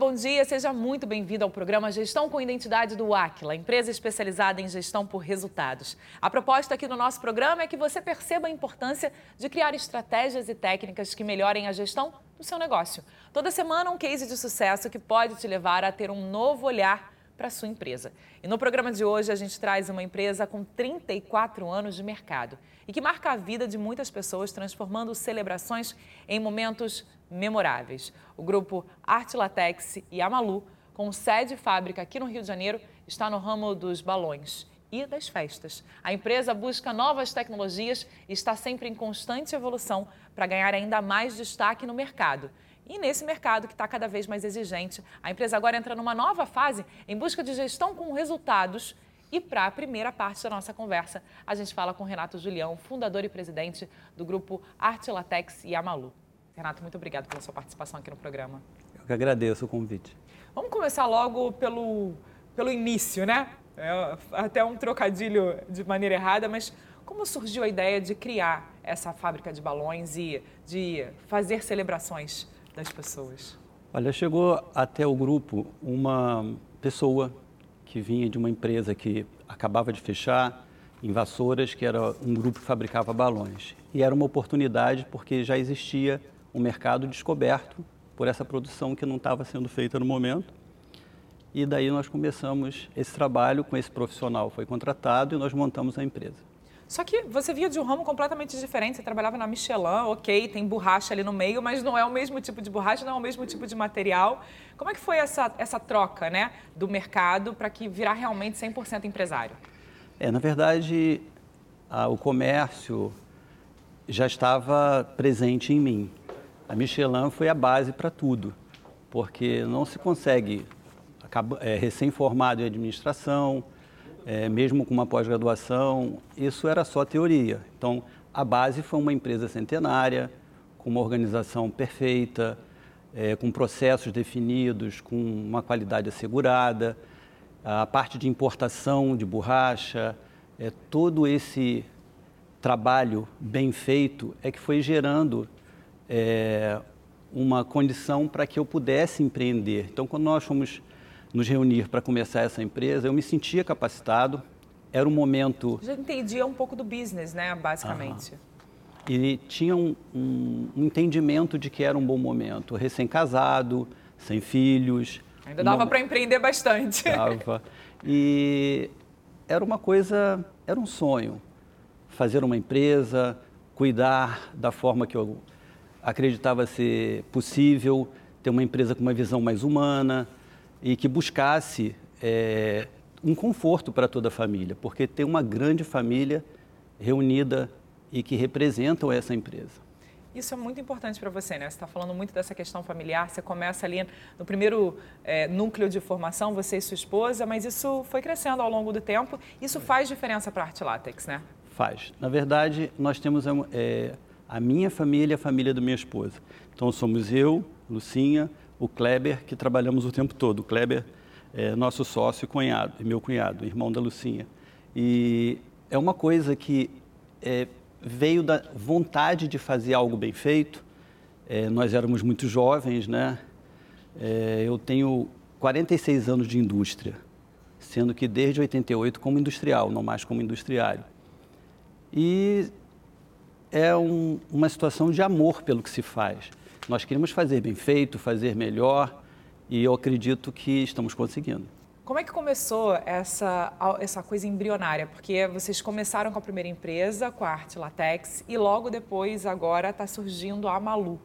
bom dia. Seja muito bem-vindo ao programa Gestão com Identidade do Aquila, empresa especializada em gestão por resultados. A proposta aqui no nosso programa é que você perceba a importância de criar estratégias e técnicas que melhorem a gestão do seu negócio. Toda semana um case de sucesso que pode te levar a ter um novo olhar para sua empresa. E no programa de hoje a gente traz uma empresa com 34 anos de mercado e que marca a vida de muitas pessoas, transformando celebrações em momentos memoráveis. O grupo Arte Latex e Amalu, com sede e fábrica aqui no Rio de Janeiro, está no ramo dos balões e das festas. A empresa busca novas tecnologias e está sempre em constante evolução para ganhar ainda mais destaque no mercado. E nesse mercado que está cada vez mais exigente, a empresa agora entra numa nova fase em busca de gestão com resultados. E para a primeira parte da nossa conversa, a gente fala com Renato Julião, fundador e presidente do grupo Arte Latex e Amalu. Renato, muito obrigado pela sua participação aqui no programa. Eu que agradeço o convite. Vamos começar logo pelo, pelo início, né? É até um trocadilho de maneira errada, mas como surgiu a ideia de criar essa fábrica de balões e de fazer celebrações das pessoas? Olha, chegou até o grupo uma pessoa que vinha de uma empresa que acabava de fechar, em Vassouras, que era um grupo que fabricava balões. E era uma oportunidade porque já existia um mercado descoberto por essa produção que não estava sendo feita no momento. E daí nós começamos esse trabalho com esse profissional, foi contratado e nós montamos a empresa. Só que você via de um ramo completamente diferente. Você trabalhava na Michelin, ok, tem borracha ali no meio, mas não é o mesmo tipo de borracha, não é o mesmo tipo de material. Como é que foi essa, essa troca né, do mercado para que virar realmente 100% empresário? É, na verdade, a, o comércio já estava presente em mim. A Michelin foi a base para tudo, porque não se consegue, é, recém-formado em administração, é, mesmo com uma pós-graduação, isso era só teoria. Então, a base foi uma empresa centenária, com uma organização perfeita, é, com processos definidos, com uma qualidade assegurada, a parte de importação de borracha, é, todo esse trabalho bem feito é que foi gerando é, uma condição para que eu pudesse empreender. Então, quando nós fomos nos reunir para começar essa empresa, eu me sentia capacitado. Era um momento. Já entendia um pouco do business, né, basicamente. E tinha um, um, um, entendimento de que era um bom momento. Recém-casado, sem filhos. Ainda dava uma... para empreender bastante. Dava. E era uma coisa, era um sonho. Fazer uma empresa, cuidar da forma que eu acreditava ser possível, ter uma empresa com uma visão mais humana, e que buscasse é, um conforto para toda a família, porque tem uma grande família reunida e que representam essa empresa. Isso é muito importante para você, né? Você está falando muito dessa questão familiar. Você começa ali no primeiro é, núcleo de formação, você e sua esposa, mas isso foi crescendo ao longo do tempo. Isso faz diferença para a Arte Látex, né? Faz. Na verdade, nós temos é, a minha família e a família da minha esposa. Então, somos eu, Lucinha, o Kleber, que trabalhamos o tempo todo. O Kleber é nosso sócio e cunhado, e meu cunhado, irmão da Lucinha. E é uma coisa que é, veio da vontade de fazer algo bem feito. É, nós éramos muito jovens, né? É, eu tenho 46 anos de indústria, sendo que desde 88 como industrial, não mais como industriário. E é um, uma situação de amor pelo que se faz. Nós queremos fazer bem feito, fazer melhor e eu acredito que estamos conseguindo. Como é que começou essa, essa coisa embrionária? Porque vocês começaram com a primeira empresa, com a Arte Latex, e logo depois, agora, está surgindo a Malu.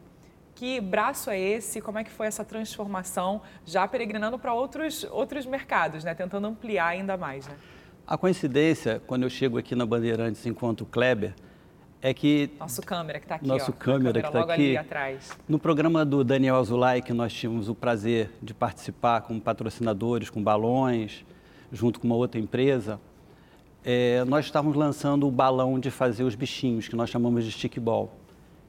Que braço é esse? Como é que foi essa transformação, já peregrinando para outros, outros mercados, né? tentando ampliar ainda mais? Né? A coincidência, quando eu chego aqui na Bandeirantes enquanto Kleber, é que... Nosso câmera que está aqui, Nosso ó, câmera, câmera que está aqui. atrás. No programa do Daniel Azulay, que nós tínhamos o prazer de participar com patrocinadores, com balões, junto com uma outra empresa, é, nós estávamos lançando o balão de fazer os bichinhos, que nós chamamos de stickball.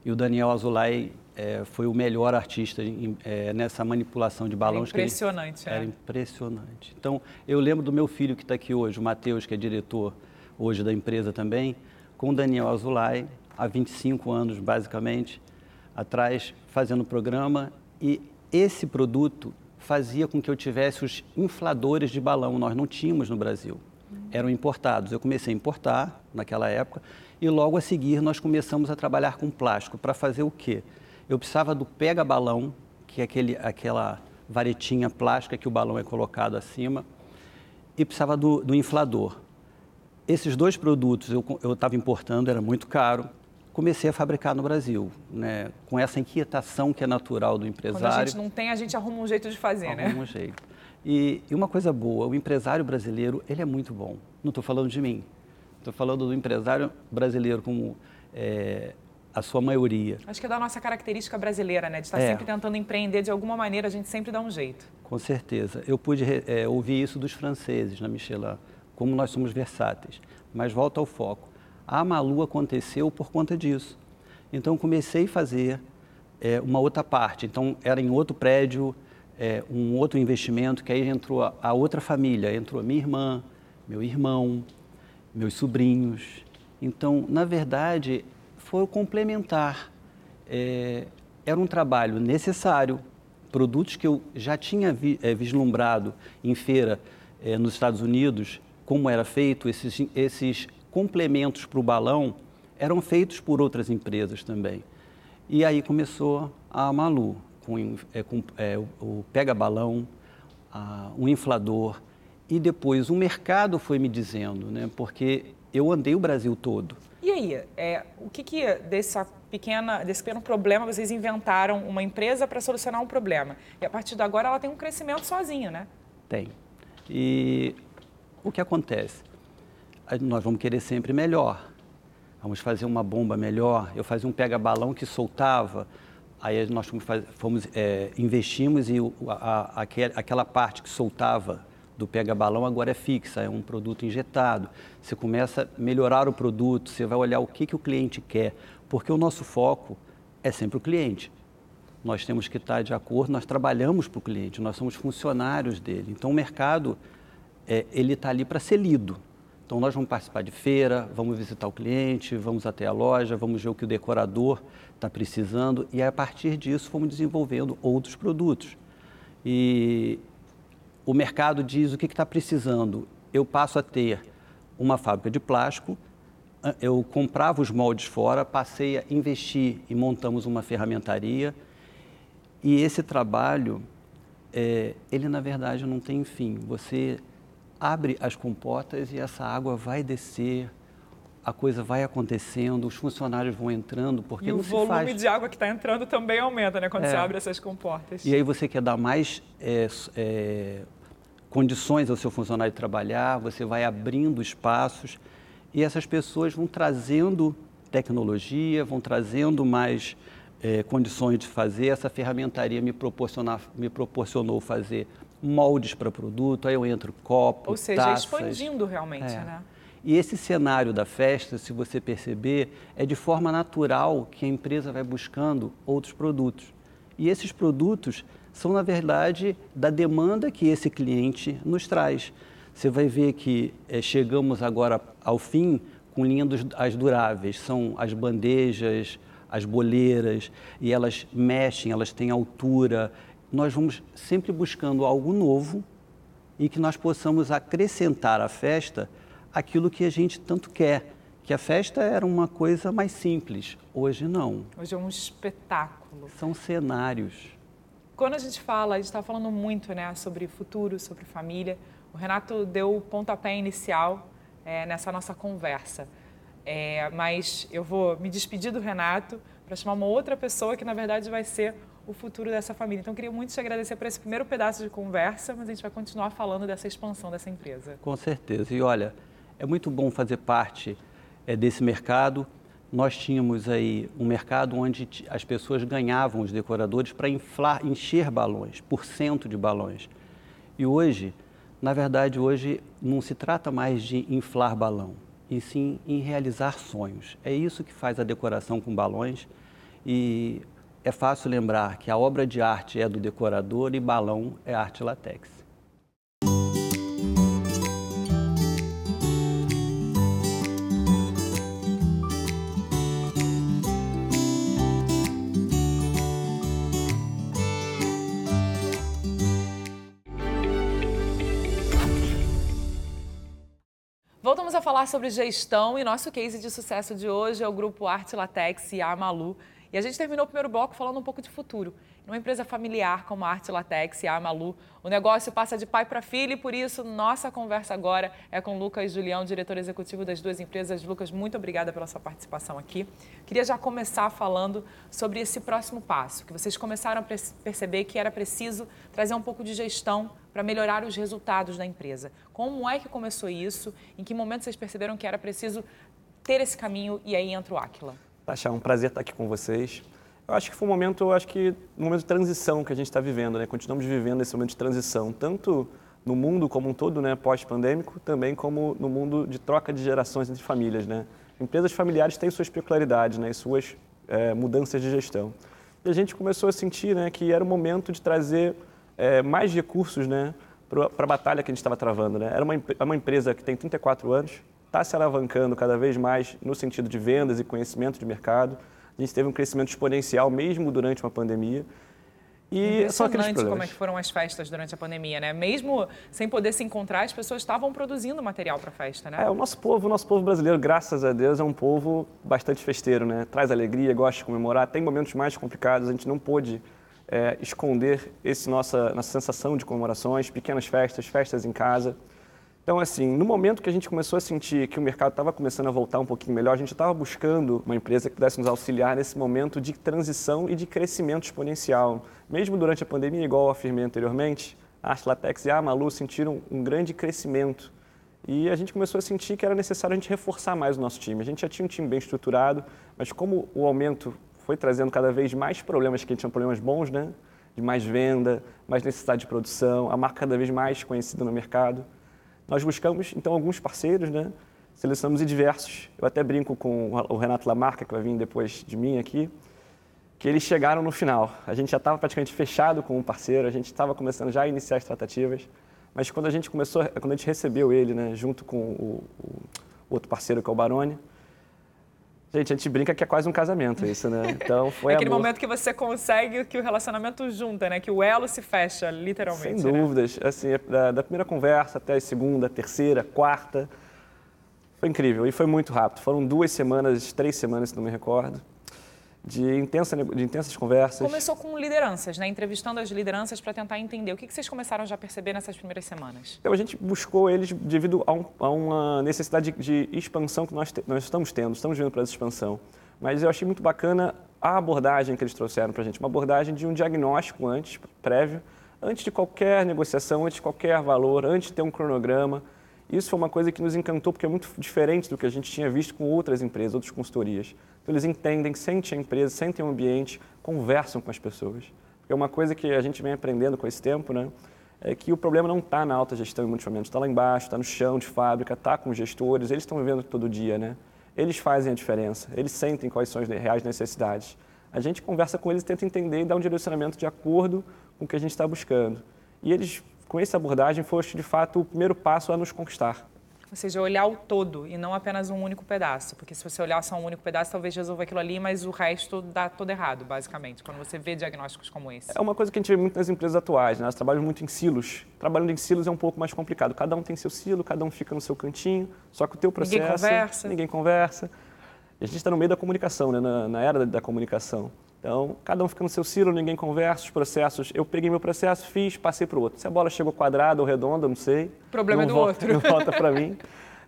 E o Daniel Azulay é, foi o melhor artista em, é, nessa manipulação de balões. Era impressionante, ele, é. Era impressionante. Então, eu lembro do meu filho que está aqui hoje, o Matheus, que é diretor hoje da empresa também, com Daniel Azulay, há 25 anos basicamente, atrás, fazendo o programa. E esse produto fazia com que eu tivesse os infladores de balão. Nós não tínhamos no Brasil. Eram importados. Eu comecei a importar naquela época e logo a seguir nós começamos a trabalhar com plástico para fazer o quê? Eu precisava do pega-balão, que é aquele, aquela varetinha plástica que o balão é colocado acima, e precisava do, do inflador. Esses dois produtos eu estava importando, era muito caro. Comecei a fabricar no Brasil, né? com essa inquietação que é natural do empresário. Quando a gente não tem, a gente arruma um jeito de fazer, arruma né? Arruma um jeito. E, e, uma coisa boa, o empresário brasileiro, ele é muito bom. Não estou falando de mim, estou falando do empresário brasileiro como é, a sua maioria. Acho que é da nossa característica brasileira, né? De estar é. sempre tentando empreender de alguma maneira, a gente sempre dá um jeito. Com certeza. Eu pude é, ouvir isso dos franceses na Michelin como nós somos versáteis. Mas volta ao foco. A Malu aconteceu por conta disso. Então comecei a fazer é, uma outra parte. Então era em outro prédio, é, um outro investimento, que aí entrou a, a outra família, entrou minha irmã, meu irmão, meus sobrinhos. Então, na verdade, foi complementar. É, era um trabalho necessário, produtos que eu já tinha vi, é, vislumbrado em feira é, nos Estados Unidos, como era feito, esses, esses complementos para o balão eram feitos por outras empresas também. E aí começou a Malu, com, é, com é, o pega-balão, um inflador, e depois o mercado foi me dizendo, né, porque eu andei o Brasil todo. E aí, é, o que, que dessa pequena, desse pequeno problema vocês inventaram uma empresa para solucionar um problema? E a partir de agora ela tem um crescimento sozinha, né? Tem. E o que acontece? Nós vamos querer sempre melhor. Vamos fazer uma bomba melhor. Eu fazia um pega-balão que soltava. Aí nós fomos, fomos é, investimos e a, a, aquela parte que soltava do pega-balão agora é fixa, é um produto injetado. Você começa a melhorar o produto, você vai olhar o que, que o cliente quer, porque o nosso foco é sempre o cliente. Nós temos que estar de acordo, nós trabalhamos para o cliente, nós somos funcionários dele. Então o mercado é, ele está ali para ser lido. Então, nós vamos participar de feira, vamos visitar o cliente, vamos até a loja, vamos ver o que o decorador está precisando e a partir disso fomos desenvolvendo outros produtos. E o mercado diz o que está precisando. Eu passo a ter uma fábrica de plástico, eu comprava os moldes fora, passei a investir e montamos uma ferramentaria. E esse trabalho, é, ele na verdade não tem fim. Você abre as comportas e essa água vai descer, a coisa vai acontecendo, os funcionários vão entrando, porque e o volume faz... de água que está entrando também aumenta, né, quando é. você abre essas comportas. E aí você quer dar mais é, é, condições ao seu funcionário trabalhar, você vai abrindo espaços e essas pessoas vão trazendo tecnologia, vão trazendo mais é, condições de fazer. Essa ferramentaria me, proporcionar, me proporcionou fazer moldes para produto, aí eu entro copo, Ou seja, taças. expandindo realmente, é. né? E esse cenário da festa, se você perceber, é de forma natural que a empresa vai buscando outros produtos. E esses produtos são, na verdade, da demanda que esse cliente nos traz. Você vai ver que é, chegamos agora ao fim com linhas as duráveis, são as bandejas, as boleiras, e elas mexem, elas têm altura, nós vamos sempre buscando algo novo e que nós possamos acrescentar à festa aquilo que a gente tanto quer. Que a festa era uma coisa mais simples, hoje não. Hoje é um espetáculo. São cenários. Quando a gente fala, a gente está falando muito né, sobre futuro, sobre família. O Renato deu o pontapé inicial é, nessa nossa conversa. É, mas eu vou me despedir do Renato para chamar uma outra pessoa que, na verdade, vai ser o futuro dessa família. Então, queria muito te agradecer por esse primeiro pedaço de conversa, mas a gente vai continuar falando dessa expansão dessa empresa. Com certeza. E olha, é muito bom fazer parte é, desse mercado. Nós tínhamos aí um mercado onde as pessoas ganhavam os decoradores para inflar, encher balões, por cento de balões. E hoje, na verdade, hoje não se trata mais de inflar balão, e sim em realizar sonhos. É isso que faz a decoração com balões. E é fácil lembrar que a obra de arte é do decorador e balão é arte latex. Voltamos a falar sobre gestão e nosso case de sucesso de hoje é o grupo Arte Latex e a Malu, e a gente terminou o primeiro bloco falando um pouco de futuro. Numa empresa familiar como a Arte Latex e a Malu, o negócio passa de pai para filho e por isso nossa conversa agora é com Lucas Julião, diretor executivo das duas empresas. Lucas, muito obrigada pela sua participação aqui. Queria já começar falando sobre esse próximo passo, que vocês começaram a perceber que era preciso trazer um pouco de gestão para melhorar os resultados da empresa. Como é que começou isso? Em que momento vocês perceberam que era preciso ter esse caminho e aí entra o Aquila? Tasha, é um prazer estar aqui com vocês. Eu acho que foi um momento, eu acho que um momento de transição que a gente está vivendo, né? Continuamos vivendo esse momento de transição, tanto no mundo como um todo, né, pós-pandêmico, também como no mundo de troca de gerações entre famílias, né? Empresas familiares têm suas peculiaridades, né, e suas é, mudanças de gestão. E a gente começou a sentir, né, que era o momento de trazer é, mais recursos, né, para a batalha que a gente estava travando, né? Era uma, uma empresa que tem 34 anos, está se alavancando cada vez mais no sentido de vendas e conhecimento de mercado a gente teve um crescimento exponencial mesmo durante uma pandemia. E só aqueles problemas. como é que foram as festas durante a pandemia, né? Mesmo sem poder se encontrar, as pessoas estavam produzindo material para a festa, né? É, o nosso povo, o nosso povo brasileiro, graças a Deus, é um povo bastante festeiro, né? Traz alegria, gosta de comemorar. Tem momentos mais complicados, a gente não pôde é, esconder esse nossa, nossa sensação de comemorações, pequenas festas, festas em casa. Então, assim, no momento que a gente começou a sentir que o mercado estava começando a voltar um pouquinho melhor, a gente estava buscando uma empresa que pudesse nos auxiliar nesse momento de transição e de crescimento exponencial. Mesmo durante a pandemia, igual eu afirmei anteriormente, a Arte Latex e a Malu sentiram um grande crescimento. E a gente começou a sentir que era necessário a gente reforçar mais o nosso time. A gente já tinha um time bem estruturado, mas como o aumento foi trazendo cada vez mais problemas, que a gente tinha problemas bons, né? De mais venda, mais necessidade de produção, a marca cada vez mais conhecida no mercado nós buscamos, então, alguns parceiros, né? Selecionamos diversos. Eu até brinco com o Renato Lamarca, que vai vir depois de mim aqui, que eles chegaram no final. A gente já estava praticamente fechado com um parceiro, a gente estava começando já a iniciar as tratativas, mas quando a gente começou, quando a gente recebeu ele, né, junto com o, o outro parceiro que é o Baroni, Gente, a gente brinca que é quase um casamento isso, né? Então foi é aquele amor. momento que você consegue que o relacionamento junta, né? Que o elo se fecha, literalmente. Sem né? dúvidas. Assim, da, da, primeira conversa até a segunda, terceira, quarta. Foi incrível e foi muito rápido. Foram duas semanas, três semanas, se não me recordo de, intensa, de intensas conversas. Começou com lideranças, né? entrevistando as lideranças para tentar entender. O que, que vocês começaram já a perceber nessas primeiras semanas? Então, a gente buscou eles devido a, um, a uma necessidade de, de, expansão que nós, te, nós estamos tendo, estamos vindo para essa expansão. Mas eu achei muito bacana a abordagem que eles trouxeram para a gente, uma abordagem de um diagnóstico antes, prévio, antes de qualquer negociação, antes de qualquer valor, antes de ter um cronograma. Isso foi uma coisa que nos encantou, porque é muito diferente do que a gente tinha visto com outras empresas, outras consultorias. Então, eles entendem, sentem a empresa, sentem o ambiente, conversam com as pessoas. Porque uma coisa que a gente vem aprendendo com esse tempo, né? É que o problema não está na alta gestão em muitos momentos, está lá embaixo, está no chão de fábrica, está com os gestores, eles estão vivendo todo dia, né? Eles fazem a diferença, eles sentem quais são as reais necessidades. A gente conversa com eles, tenta entender e dá um direcionamento de acordo com o que a gente está buscando. E eles, com essa abordagem, foi de fato o primeiro passo a nos conquistar. Ou seja, olhar o todo e não apenas um único pedaço. Porque se você olhar só um único pedaço, talvez resolva aquilo ali, mas o resto dá todo errado, basicamente, quando você vê diagnósticos como esse. É uma coisa que a gente vê muito nas empresas atuais, né? Elas trabalham muito em silos. Trabalhando em silos é um pouco mais complicado. Cada um tem seu silo, cada um fica no seu cantinho, só que o teu processo... Ninguém conversa. Ninguém conversa. E a gente está no meio da comunicação, né? na, na era da, da comunicação. Então, cada um fica no seu silo, ninguém conversa, os processos. Eu peguei meu processo, fiz, passei para o outro. Se a bola chegou quadrada ou redonda, não sei. O problema não é do volta, outro. Não volta para mim.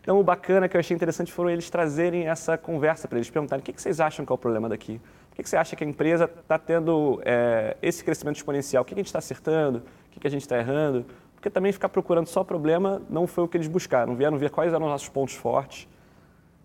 Então, o bacana que eu achei interessante foram eles trazerem essa conversa para eles, perguntarem o que, vocês acham que é o problema daqui? Por que, você acha que a empresa está tendo é, esse crescimento exponencial? O que, a gente está acertando? O que, a gente está errando? Porque também ficar procurando só problema não foi o que eles buscaram. Vieram ver quais eram os nossos pontos fortes,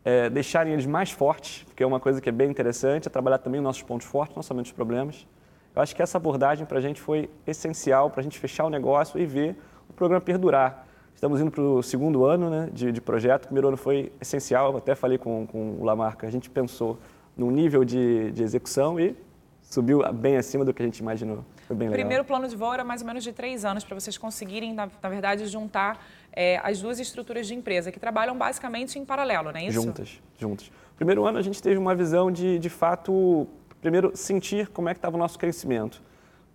é, deixarem eles mais fortes, porque é uma coisa que é bem interessante, é trabalhar também os nossos pontos fortes, não somente os problemas. Eu acho que essa abordagem para a gente foi essencial para a gente fechar o negócio e ver o programa perdurar. Estamos indo para o segundo ano né, de, de, projeto. O primeiro ano foi essencial, eu até falei com, com o Lamarca, a gente pensou num nível de, de execução e subiu bem acima do que a gente imaginou. Foi bem legal. O primeiro plano de voo era mais ou menos de três anos para vocês conseguirem, na, na verdade, juntar é, as duas estruturas de empresa, que trabalham basicamente em paralelo, não é isso? Juntas, juntas. Primeiro ano a gente teve uma visão de, de fato, primeiro sentir como é que estava o nosso crescimento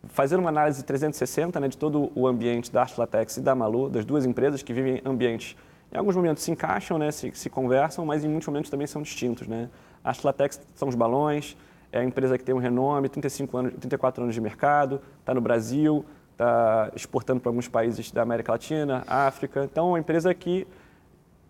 fazer uma análise 360 né, de todo o ambiente da Arte Latex e da Malu, das duas empresas que vivem ambientes Em alguns momentos se encaixam, né, se, se conversam, mas em muitos momentos também são distintos. Né? A Atlatex são os balões, é a empresa que tem um renome, 35 anos, 34 anos de mercado, está no Brasil, está exportando para alguns países da América Latina, África. Então, é uma empresa que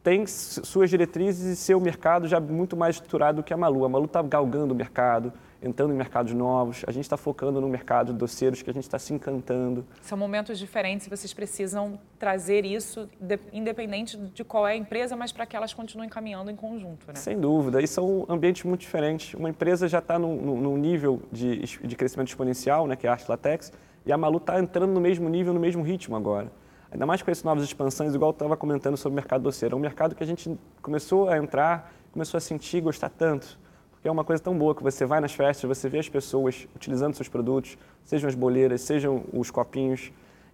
tem suas diretrizes e seu mercado já muito mais estruturado do que a Malu. A Malu está galgando o mercado, entrando em mercados novos, a gente está focando no mercado de doceiros que a gente está se encantando. São momentos diferentes e vocês precisam trazer isso, independente de qual é a empresa, mas para que elas continuem caminhando em conjunto, né? Sem dúvida, e são ambientes muito diferentes. Uma empresa já está num, num, nível de, de crescimento exponencial, né, que é a Arte Latex, e a Malu está entrando no mesmo nível, no mesmo ritmo agora. Ainda mais com essas novas expansões, igual eu estava comentando sobre o mercado doceiro. É um mercado que a gente começou a entrar, começou a sentir, gostar tanto porque é uma coisa tão boa que você vai nas festas, você vê as pessoas utilizando seus produtos, sejam as boleiras, sejam os copinhos.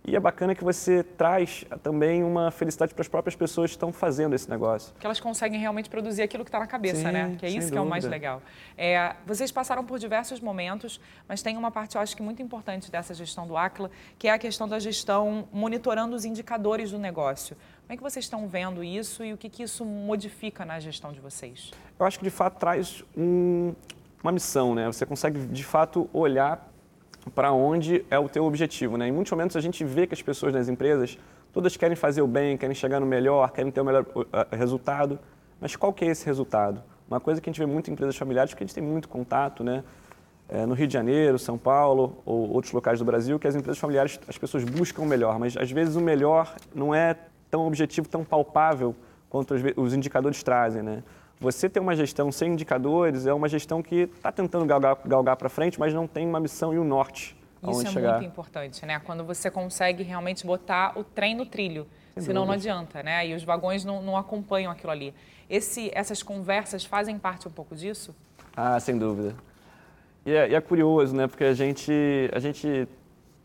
E é bacana que você traz também uma felicidade para as próprias pessoas que estão fazendo esse negócio. Que elas conseguem realmente produzir aquilo que está na cabeça, Sim, né? Que é isso que dúvida. é o mais legal. É, vocês passaram por diversos momentos, mas tem uma parte, eu acho que muito importante dessa gestão do ACLA, que é a questão da gestão monitorando os indicadores do negócio. Como é que vocês estão vendo isso e o que, que isso modifica na gestão de vocês? Eu acho que de fato traz um, uma missão, né? Você consegue de fato olhar para onde é o teu objetivo, né? Em muitos momentos a gente vê que as pessoas nas empresas todas querem fazer o bem, querem chegar no melhor, querem ter o melhor resultado, mas qual que é esse resultado? Uma coisa que a gente vê muito em empresas familiares, porque a gente tem muito contato, né? É, no Rio de Janeiro, São Paulo ou outros locais do Brasil, que as empresas familiares, as pessoas buscam o melhor, mas às vezes o melhor não é tão objetivo, tão palpável quanto os indicadores trazem, né? Você ter uma gestão sem indicadores é uma gestão que está tentando galgar, galgar para frente, mas não tem uma missão e um norte Isso é chegar. muito importante, né? Quando você consegue realmente botar o trem no trilho, sem senão dúvida. não adianta, né? E os vagões não, não acompanham aquilo ali. Esse, essas conversas fazem parte um pouco disso? Ah, sem dúvida. E é, e é curioso, né? Porque a gente, a gente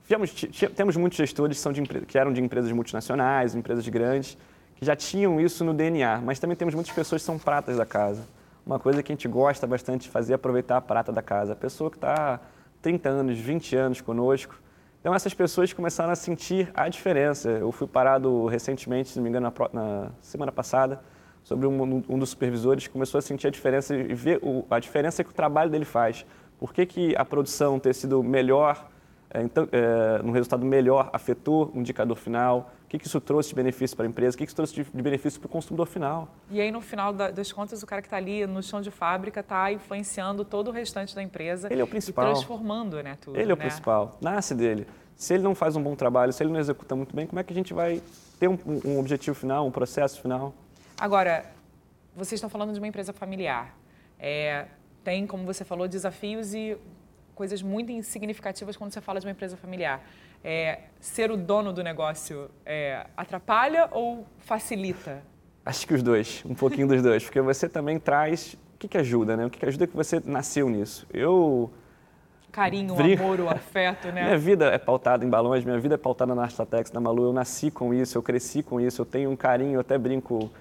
Temos, temos muitos gestores que, são de, que eram de empresas multinacionais, empresas grandes, que já tinham isso no DNA, mas também temos muitas pessoas que são pratas da casa. Uma coisa que a gente gosta bastante de fazer é aproveitar a prata da casa. A pessoa que está 30 anos, 20 anos conosco. Então, essas pessoas começaram a sentir a diferença. Eu fui parado recentemente, se não me engano, na, na semana passada, sobre um, um, dos supervisores que começou a sentir a diferença e ver o, a diferença que o trabalho dele faz. Por que, que a produção ter sido melhor é, então, é, um resultado melhor afetou o indicador final? O que, que isso trouxe de benefício para a empresa? O que, que isso trouxe de, de benefício para o consumidor final? E aí, no final das contas, o cara que está ali no chão de fábrica está influenciando todo o restante da empresa. Ele é o principal. E transformando né, tudo. Ele é o né? principal. Nasce dele. Se ele não faz um bom trabalho, se ele não executa muito bem, como é que a gente vai ter um, um objetivo final, um processo final? Agora, vocês estão falando de uma empresa familiar. É, tem, como você falou, desafios e coisas muito significativas quando você fala de uma empresa familiar. É, ser o dono do negócio é, atrapalha ou facilita? Acho que os dois, um pouquinho dos dois, porque você também traz o que, que ajuda, né? O que, que ajuda é que você nasceu nisso. Eu carinho, o amor, o afeto, né? Minha vida é pautada em balões, minha vida é pautada na Arstatex, na Malu. Eu nasci com isso, eu cresci com isso, eu tenho um carinho, eu até brinco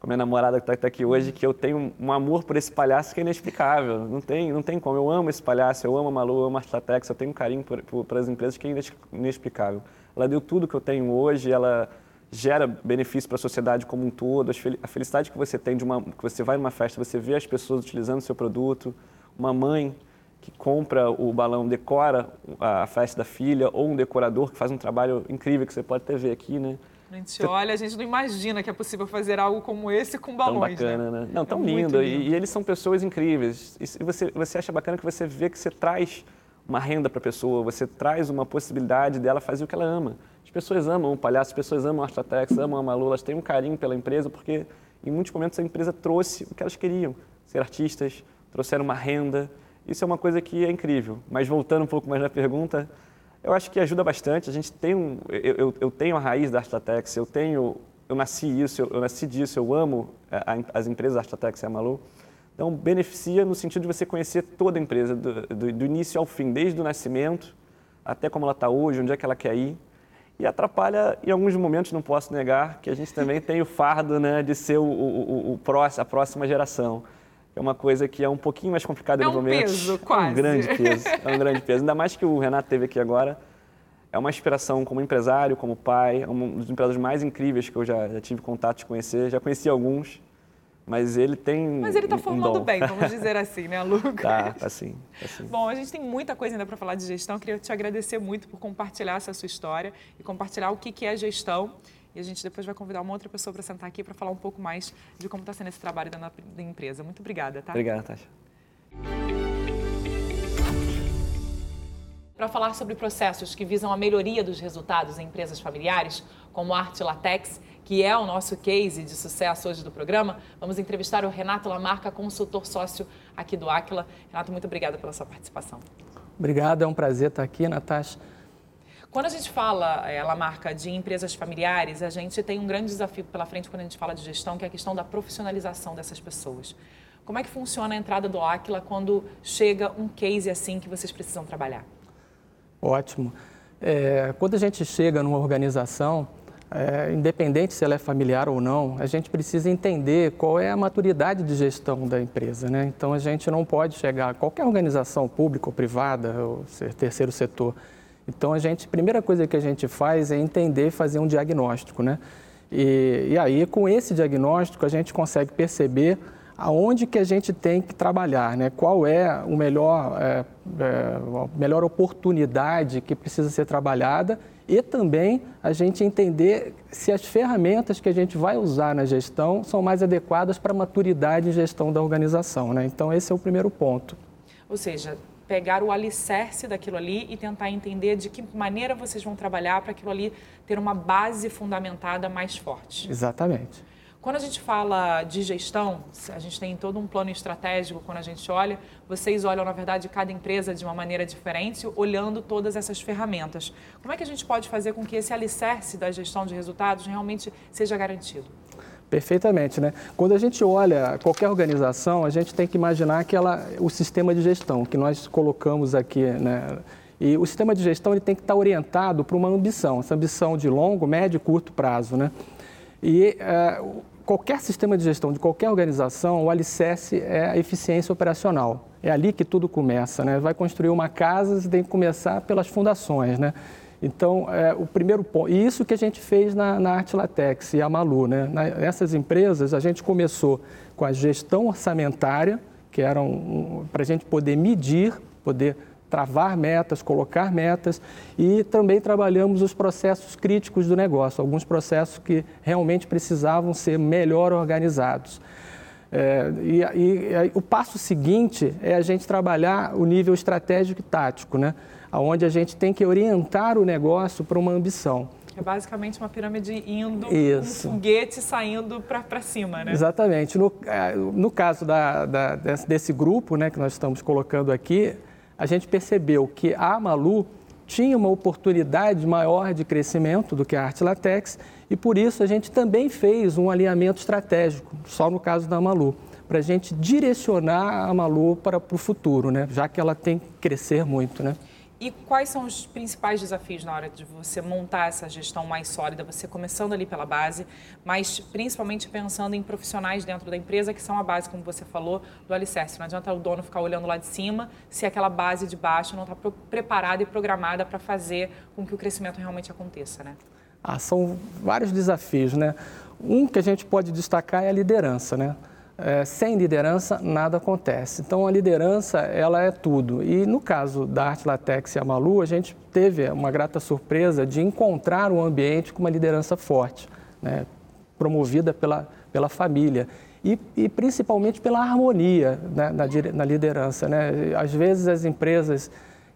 com a minha namorada que está tá aqui hoje, que eu tenho um amor por esse palhaço que é inexplicável. Não tem, não tem como. Eu amo esse palhaço, eu amo a Malu, eu amo a Artatex, eu tenho um carinho por as empresas que é inexplicável. Ela deu tudo que eu tenho hoje, ela gera benefício para a sociedade como um todo. A felicidade que você tem de uma, que você vai numa festa, você vê as pessoas utilizando o seu produto, uma mãe que compra o balão, decora a festa da filha, ou um decorador que faz um trabalho incrível que você pode até ver aqui, né? A gente olha, a gente não imagina que é possível fazer algo como esse com balões. Tão bacana, né? né? Não, tão é lindo. lindo. E, e, eles são pessoas incríveis. E você, você acha bacana que você vê que você traz uma renda para a pessoa, você traz uma possibilidade dela fazer o que ela ama. As pessoas amam o palhaço, as pessoas amam a Astratex, amam a Malu, elas têm um carinho pela empresa porque em muitos momentos a empresa trouxe o que elas queriam, ser artistas, trouxeram uma renda. Isso é uma coisa que é incrível. Mas voltando um pouco mais na pergunta, eu acho que ajuda bastante. A gente tem um, eu, eu, eu tenho a raiz da Artatex, eu tenho, eu nasci isso, eu, eu nasci disso, eu amo a, a, as empresas da Artatex e a Malu. Então, beneficia no sentido de você conhecer toda a empresa, do, do, do início ao fim, desde o nascimento até como ela está hoje, onde é que ela quer ir. E atrapalha, em alguns momentos, não posso negar, que a gente também tem o fardo né, de ser o, o, o, o a próxima geração é uma coisa que é um pouquinho mais complicada é no um momento. Peso, quase. É um grande peso, é um grande peso. Ainda mais que o Renato teve aqui agora. é uma inspiração como empresário, como pai, é um dos empresários mais incríveis que eu já, já tive contato de conhecer. Já conheci alguns, mas ele tem. Mas ele está um, formando bem, vamos dizer assim, né, Lucas? Tá, tá sim, tá sim. Bom, a gente tem muita coisa ainda para falar de gestão. Eu queria te agradecer muito por compartilhar essa sua história e compartilhar o que é gestão. E a gente depois vai convidar uma outra pessoa para sentar aqui para falar um pouco mais de como está sendo esse trabalho da, da empresa. Muito obrigada, tá? Obrigada, Tasha. Para falar sobre processos que visam a melhoria dos resultados em empresas familiares, como a Arte Latex, que é o nosso case de sucesso hoje do programa, vamos entrevistar o Renato Lamarca, consultor sócio aqui do Aquila. Renato, muito obrigada pela sua participação. Obrigado, é um prazer estar aqui, Natasha. Quando a gente fala, é, Lamarca, de empresas familiares, a gente tem um grande desafio pela frente quando a gente fala de gestão, que é a questão da profissionalização dessas pessoas. Como é que funciona a entrada do Aquila quando chega um case assim que vocês precisam trabalhar? Ótimo. É, quando a gente chega numa organização, é, independente se ela é familiar ou não, a gente precisa entender qual é a maturidade de gestão da empresa. Né? Então, a gente não pode chegar a qualquer organização pública ou privada, ou terceiro setor. Então, a gente, primeira coisa que a gente faz é entender e fazer um diagnóstico. Né? E, e aí, com esse diagnóstico, a gente consegue perceber aonde que a gente tem que trabalhar, né? qual é, o melhor, é, é, a melhor oportunidade que precisa ser trabalhada e também a gente entender se as ferramentas que a gente vai usar na gestão são mais adequadas para a maturidade em gestão da organização. Né? Então, esse é o primeiro ponto. Ou seja, pegar o alicerce daquilo ali e tentar entender de que maneira vocês vão trabalhar para aquilo ali ter uma base fundamentada mais forte. Exatamente. Quando a gente fala de gestão, a gente tem todo um plano estratégico quando a gente olha, vocês olham, na verdade, cada empresa de uma maneira diferente, olhando todas essas ferramentas. Como é que a gente pode fazer com que esse alicerce da gestão de resultados realmente seja garantido? Perfeitamente, né? Quando a gente olha qualquer organização, a gente tem que imaginar que ela, o sistema de gestão que nós colocamos aqui, né? E o sistema de gestão ele tem que estar orientado para uma ambição, essa ambição de longo, médio e curto prazo, né? E uh, qualquer sistema de gestão de qualquer organização, o alicerce é a eficiência operacional. É ali que tudo começa, né? Vai construir uma casa, você tem que começar pelas fundações, né? Então, é, o primeiro ponto, e isso que a gente fez na, na Arte Latex e a Malu, né? Nessas empresas, a gente começou com a gestão orçamentária, que era um, um, para a gente poder medir, poder travar metas, colocar metas e também trabalhamos os processos críticos do negócio, alguns processos que realmente precisavam ser melhor organizados. É, e, e, e, o passo seguinte é a gente trabalhar o nível estratégico e tático, né? Onde a gente tem que orientar o negócio para uma ambição. É basicamente uma pirâmide indo, Isso. um foguete saindo para cima, né? Exatamente. No, é, no caso da, da, desse grupo né, que nós estamos colocando aqui, a gente percebeu que a Malu tinha uma oportunidade maior de crescimento do que a Arte Latex e por isso a gente também fez um alinhamento estratégico, só no caso da Malu, para a gente direcionar a Malu para, para o futuro, né? já que ela tem que crescer muito. Né? E quais são os principais desafios na hora de você montar essa gestão mais sólida, você começando ali pela base, mas principalmente pensando em profissionais dentro da empresa que são a base, como você falou, do alicerce. Não adianta o dono ficar olhando lá de cima se aquela base de baixo não está preparada e programada para fazer com que o crescimento realmente aconteça, né? Ah, são vários desafios, né? Um que a gente pode destacar é a liderança, né? É, sem liderança nada acontece. Então a liderança ela é tudo. E no caso da Arte Latex e a Malu, a gente teve uma grata surpresa de encontrar um ambiente com uma liderança forte, né, promovida pela, pela família. E, e principalmente pela harmonia né, na, na, liderança. Né? Às vezes as empresas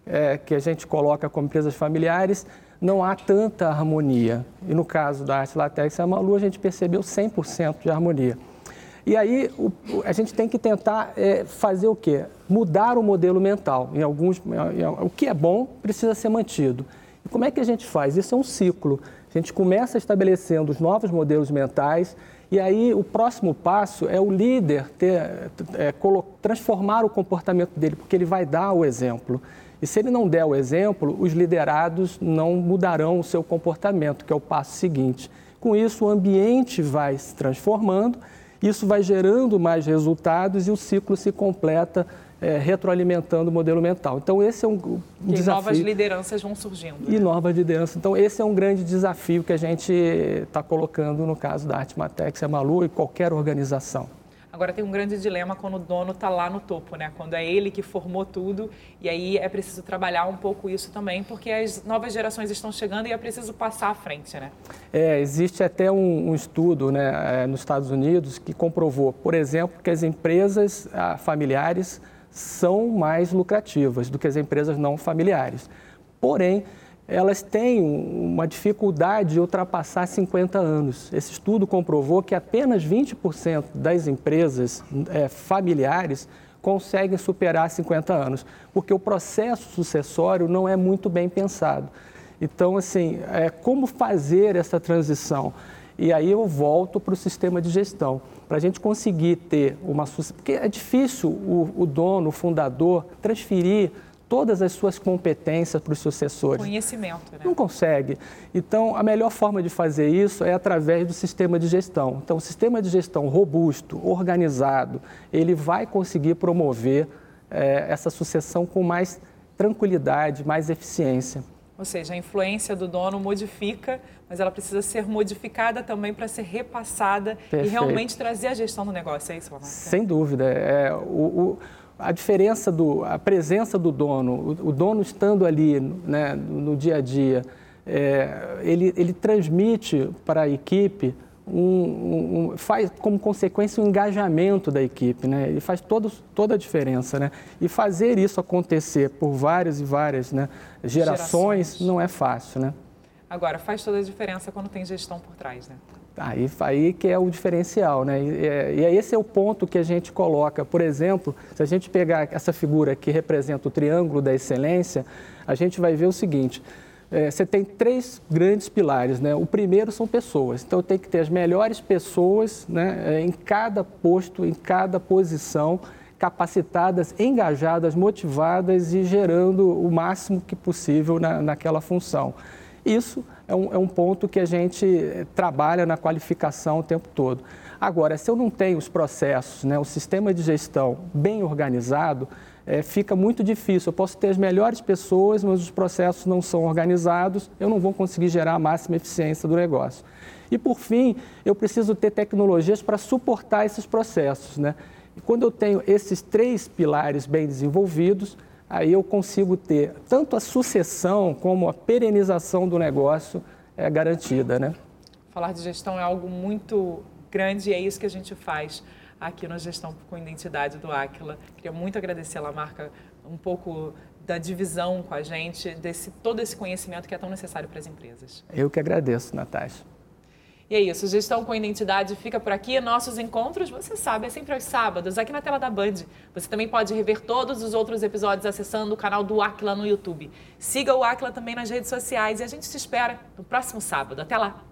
é, que a gente coloca como empresas familiares não há tanta harmonia. E no caso da Arte Latex e a Malu, a gente percebeu 100% de harmonia. E aí o, a gente tem que tentar é, fazer o quê? Mudar o modelo mental. Em alguns, em, o que é bom precisa ser mantido. E como é que a gente faz? Isso é um ciclo. A gente começa estabelecendo os novos modelos mentais e aí o próximo passo é o líder ter, é, transformar o comportamento dele, porque ele vai dar o exemplo. E se ele não der o exemplo, os liderados não mudarão o seu comportamento, que é o passo seguinte. Com isso, o ambiente vai se transformando isso vai gerando mais resultados e o ciclo se completa é, retroalimentando o modelo mental. Então, esse é um, um e desafio. novas lideranças vão surgindo. E né? novas lideranças. Então, esse é um grande desafio que a gente está colocando no caso da Artmatex, a Malu e qualquer organização. Agora tem um grande dilema quando o dono está lá no topo, né? Quando é ele que formou tudo e aí é preciso trabalhar um pouco isso também, porque as novas gerações estão chegando e é preciso passar à frente, né? É, existe até um, um estudo né, é, nos Estados Unidos que comprovou, por exemplo, que as empresas ah, familiares são mais lucrativas do que as empresas não familiares. Porém, elas têm uma dificuldade de ultrapassar 50 anos. Esse estudo comprovou que apenas 20% das empresas é, familiares conseguem superar 50 anos, porque o processo sucessório não é muito bem pensado. Então, assim, é, como fazer essa transição? E aí eu volto para o sistema de gestão. Para a gente conseguir ter uma... Porque é difícil o, o dono, o fundador, transferir todas as suas competências para os sucessores. Conhecimento, né? Não consegue. Então, a melhor forma de fazer isso é através do sistema de gestão. Então, o sistema de gestão robusto, organizado, ele vai conseguir promover é, essa sucessão com mais tranquilidade, mais eficiência. Ou seja, a influência do dono modifica, mas ela precisa ser modificada também para ser repassada Perfeito. e realmente trazer a gestão do negócio. É isso? Sem dúvida. É, o, o a diferença do, a presença do dono, o, o dono estando ali né, no, dia a dia, é, ele, ele transmite para a equipe um, um, um, faz como consequência o um engajamento da equipe, né? Ele faz todo, toda a diferença, né? E fazer isso acontecer por várias e várias né, gerações, gerações não é fácil, né? Agora, faz toda a diferença quando tem gestão por trás, né? Aí, aí que é o diferencial, né? E, é, e esse é o ponto que a gente coloca. Por exemplo, se a gente pegar essa figura que representa o triângulo da excelência, a gente vai ver o seguinte: é, você tem três grandes pilares, né? O primeiro são pessoas. Então tem que ter as melhores pessoas, né? É, em cada posto, em cada posição, capacitadas, engajadas, motivadas e gerando o máximo que possível na, naquela função. Isso é um, é um ponto que a gente eh, trabalha na qualificação o tempo todo. Agora, se eu não tenho os processos, né, o sistema de gestão bem organizado, é, fica muito difícil. Eu posso ter as melhores pessoas, mas os processos não são organizados, eu não vou conseguir gerar a máxima eficiência do negócio. E, por fim, eu preciso ter tecnologias para suportar esses processos. Né? E quando eu tenho esses três pilares bem desenvolvidos, aí eu consigo ter tanto a sucessão como a perenização do negócio é garantida, né? Falar de gestão é algo muito grande e é isso que a gente faz aqui na Gestão com Identidade do Aquila. Queria muito agradecer a Lamarca um pouco da divisão com a gente, desse todo esse conhecimento que é tão necessário para as empresas. Eu que agradeço, Natasha. E é isso, Gestão com Identidade fica por aqui. Nossos encontros, você sabe, é sempre aos sábados, aqui na tela da Band. Você também pode rever todos os outros episódios acessando o canal do Aquila no YouTube. Siga o Aquila também nas redes sociais e a gente se espera no próximo sábado. Até lá!